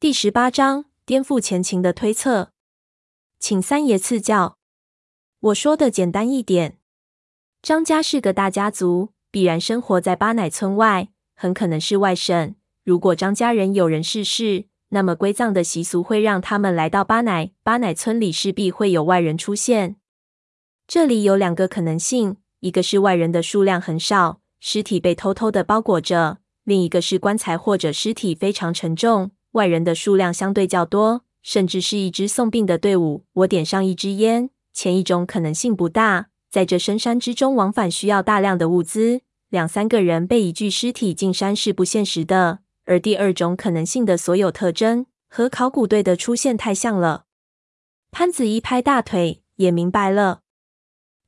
第十八章颠覆前情的推测，请三爷赐教。我说的简单一点，张家是个大家族，必然生活在巴乃村外，很可能是外省。如果张家人有人逝世，那么归葬的习俗会让他们来到巴乃。巴乃村里势必会有外人出现。这里有两个可能性：一个是外人的数量很少，尸体被偷偷的包裹着；另一个是棺材或者尸体非常沉重。外人的数量相对较多，甚至是一支送殡的队伍。我点上一支烟。前一种可能性不大，在这深山之中往返需要大量的物资，两三个人背一具尸体进山是不现实的。而第二种可能性的所有特征和考古队的出现太像了。潘子一拍大腿，也明白了。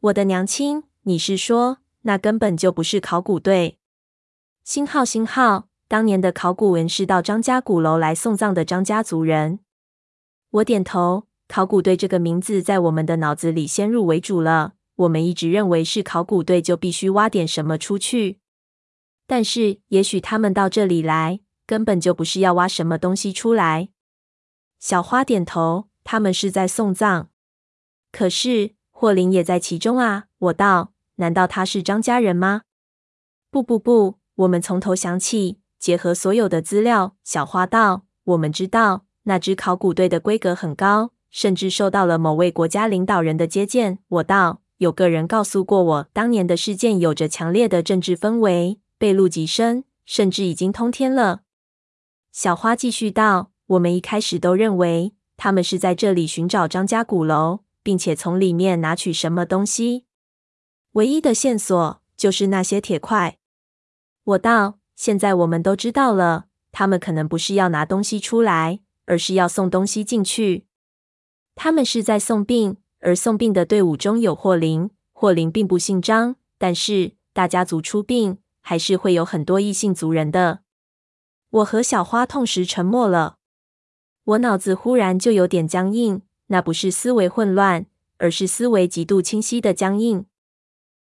我的娘亲，你是说那根本就不是考古队？星号，星号。当年的考古人是到张家鼓楼来送葬的张家族人。我点头。考古队这个名字在我们的脑子里先入为主了。我们一直认为是考古队就必须挖点什么出去。但是也许他们到这里来根本就不是要挖什么东西出来。小花点头，他们是在送葬。可是霍林也在其中啊。我道：难道他是张家人吗？不不不，我们从头想起。结合所有的资料，小花道：“我们知道那支考古队的规格很高，甚至受到了某位国家领导人的接见。”我道：“有个人告诉过我，当年的事件有着强烈的政治氛围，被录极深，甚至已经通天了。”小花继续道：“我们一开始都认为他们是在这里寻找张家鼓楼，并且从里面拿取什么东西。唯一的线索就是那些铁块。”我道。现在我们都知道了，他们可能不是要拿东西出来，而是要送东西进去。他们是在送殡，而送殡的队伍中有霍林。霍林并不姓张，但是大家族出殡，还是会有很多异姓族人的。我和小花同时沉默了。我脑子忽然就有点僵硬，那不是思维混乱，而是思维极度清晰的僵硬。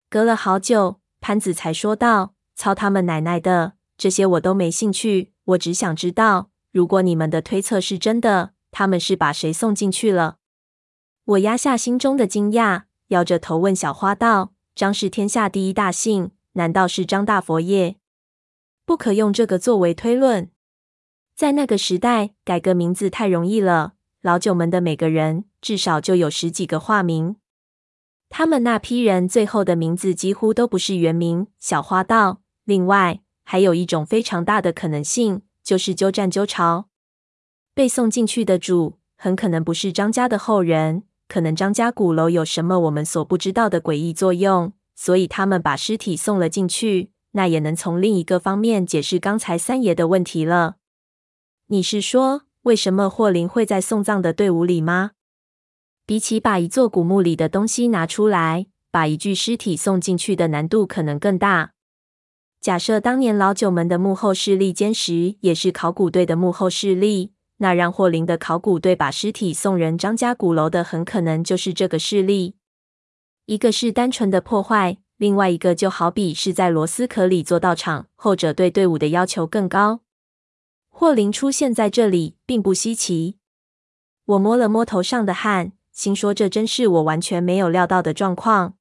隔了好久，潘子才说道：“操他们奶奶的！”这些我都没兴趣，我只想知道，如果你们的推测是真的，他们是把谁送进去了？我压下心中的惊讶，摇着头问小花道：“张是天下第一大姓，难道是张大佛爷？不可用这个作为推论。在那个时代，改个名字太容易了。老九门的每个人至少就有十几个化名，他们那批人最后的名字几乎都不是原名。”小花道：“另外。”还有一种非常大的可能性，就是鸠占鸠巢。被送进去的主很可能不是张家的后人，可能张家鼓楼有什么我们所不知道的诡异作用，所以他们把尸体送了进去。那也能从另一个方面解释刚才三爷的问题了。你是说，为什么霍林会在送葬的队伍里吗？比起把一座古墓里的东西拿出来，把一具尸体送进去的难度可能更大。假设当年老九门的幕后势力歼十也是考古队的幕后势力，那让霍林的考古队把尸体送人张家鼓楼的，很可能就是这个势力。一个是单纯的破坏，另外一个就好比是在螺丝壳里做道场，后者对队伍的要求更高。霍林出现在这里并不稀奇。我摸了摸头上的汗，心说这真是我完全没有料到的状况。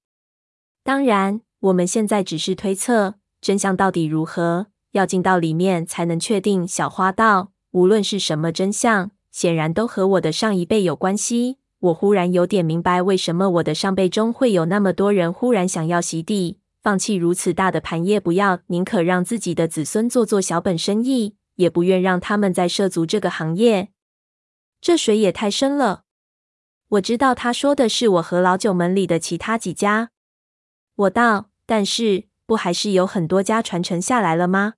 当然，我们现在只是推测。真相到底如何？要进到里面才能确定。小花道，无论是什么真相，显然都和我的上一辈有关系。我忽然有点明白，为什么我的上辈中会有那么多人忽然想要席地，放弃如此大的盘业，不要宁可让自己的子孙做做小本生意，也不愿让他们再涉足这个行业。这水也太深了。我知道他说的是我和老九门里的其他几家。我道，但是。不还是有很多家传承下来了吗？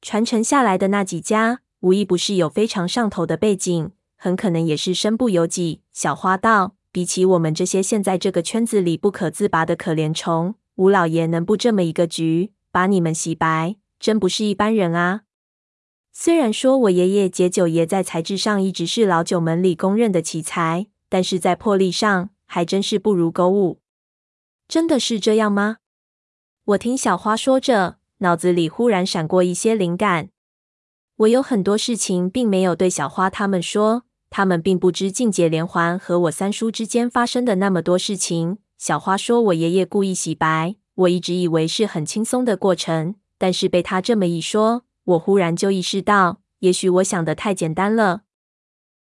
传承下来的那几家，无一不是有非常上头的背景，很可能也是身不由己。小花道，比起我们这些现在这个圈子里不可自拔的可怜虫，吴老爷能布这么一个局，把你们洗白，真不是一般人啊！虽然说我爷爷解九爷在才智上一直是老九门里公认的奇才，但是在魄力上还真是不如狗五。真的是这样吗？我听小花说着，脑子里忽然闪过一些灵感。我有很多事情并没有对小花他们说，他们并不知静解连环和我三叔之间发生的那么多事情。小花说我爷爷故意洗白，我一直以为是很轻松的过程，但是被他这么一说，我忽然就意识到，也许我想的太简单了。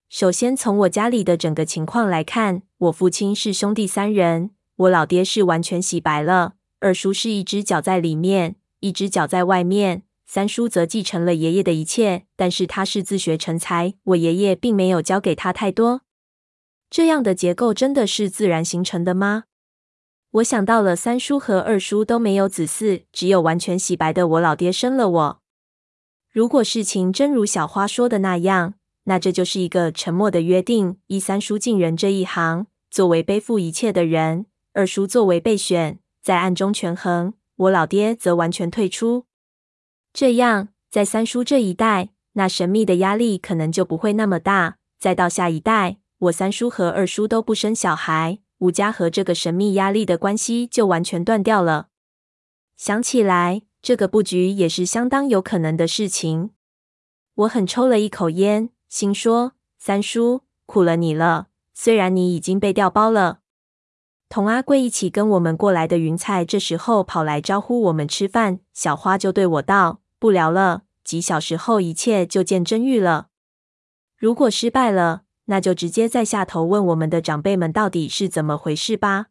首先，从我家里的整个情况来看，我父亲是兄弟三人，我老爹是完全洗白了，二叔是一只脚在里面，一只脚在外面，三叔则继承了爷爷的一切，但是他是自学成才，我爷爷并没有教给他太多。这样的结构真的是自然形成的吗？我想到了，三叔和二叔都没有子嗣，只有完全洗白的我老爹生了我。如果事情真如小花说的那样，那这就是一个沉默的约定：一三叔进人这一行，作为背负一切的人；二叔作为备选，在暗中权衡；我老爹则完全退出。这样，在三叔这一代，那神秘的压力可能就不会那么大；再到下一代，我三叔和二叔都不生小孩。吴家和这个神秘压力的关系就完全断掉了。想起来，这个布局也是相当有可能的事情。我狠抽了一口烟，心说：“三叔，苦了你了。虽然你已经被调包了。”同阿贵一起跟我们过来的云彩这时候跑来招呼我们吃饭，小花就对我道：“不聊了，几小时后一切就见真玉了。如果失败了。”那就直接在下头问我们的长辈们到底是怎么回事吧。